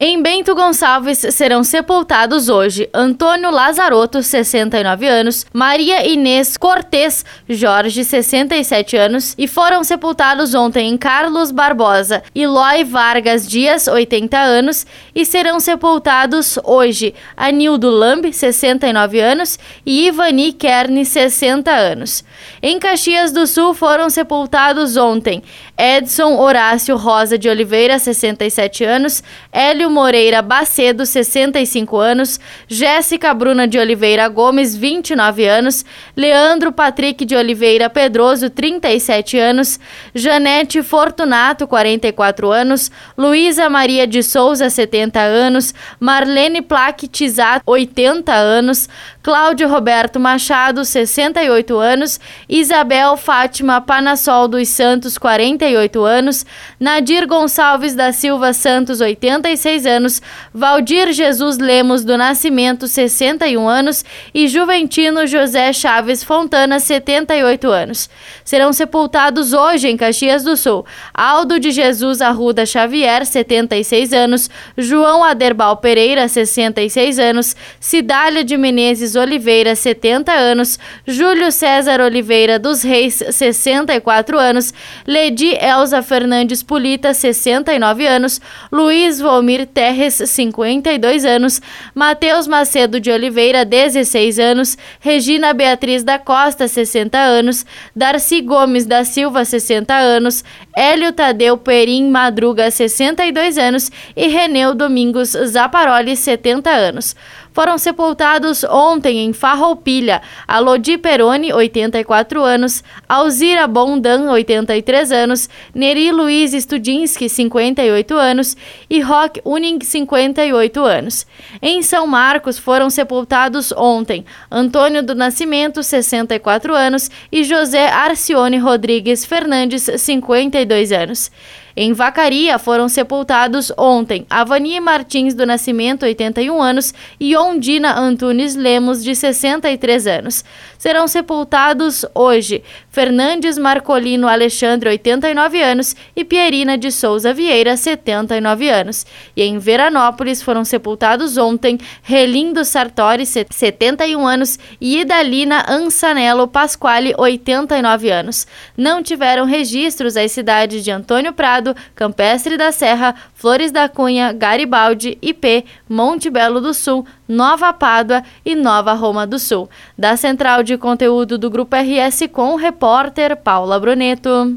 Em Bento Gonçalves serão sepultados hoje Antônio Lazarotto, 69 anos, Maria Inês Cortes Jorge, 67 anos, e foram sepultados ontem em Carlos Barbosa, Eloy Vargas Dias, 80 anos, e serão sepultados hoje Anildo Lambe, 69 anos, e Ivani Kern, 60 anos. Em Caxias do Sul foram sepultados ontem Edson Horácio Rosa de Oliveira, 67 anos, Hélio Moreira Bacedo, 65 anos, Jéssica Bruna de Oliveira Gomes, 29 anos, Leandro Patrick de Oliveira Pedroso, 37 anos, Janete Fortunato, 44 anos, Luísa Maria de Souza, 70 anos, Marlene Plaque Tizat, 80 anos, Cláudio Roberto Machado, 68 anos, Isabel Fátima Panassol dos Santos, 48 anos, Nadir Gonçalves da Silva Santos, 86 36 anos, Valdir Jesus Lemos do Nascimento, 61 anos e Juventino José Chaves Fontana, 78 anos. Serão sepultados hoje em Caxias do Sul Aldo de Jesus Arruda Xavier, 76 anos, João Aderbal Pereira, 66 anos, Cidália de Menezes Oliveira, 70 anos, Júlio César Oliveira dos Reis, 64 anos, Ledi Elza Fernandes Pulita, 69 anos, Luiz Volmir Terres, 52 anos, Matheus Macedo de Oliveira, 16 anos, Regina Beatriz da Costa, 60 anos, Darcy Gomes da Silva, 60 anos, Hélio Tadeu Perim Madruga, 62 anos e Reneu Domingos Zaparoli, 70 anos. Foram sepultados ontem em Farroupilha. Alodi Peroni, 84 anos, Alzira Bondan, 83 anos, Neri Luiz Studinski, 58 anos. E Rock Uning, 58 anos. Em São Marcos foram sepultados ontem Antônio do Nascimento, 64 anos, e José Arcione Rodrigues Fernandes, 52 anos. Em Vacaria foram sepultados ontem Avani Martins do Nascimento, 81 anos, e Ondina Antunes Lemos, de 63 anos. Serão sepultados hoje Fernandes Marcolino Alexandre, 89 anos, e Pierina de Souza Vieira, 79 anos. E em Veranópolis foram sepultados ontem Relindo Sartori, 71 anos, e Idalina Ansanello Pasquale, 89 anos. Não tiveram registros as cidades de Antônio Prado, Campestre da Serra, Flores da Cunha, Garibaldi, IP, Monte Belo do Sul, Nova Pádua e Nova Roma do Sul. Da Central de Conteúdo do Grupo RS com o repórter Paula Bruneto.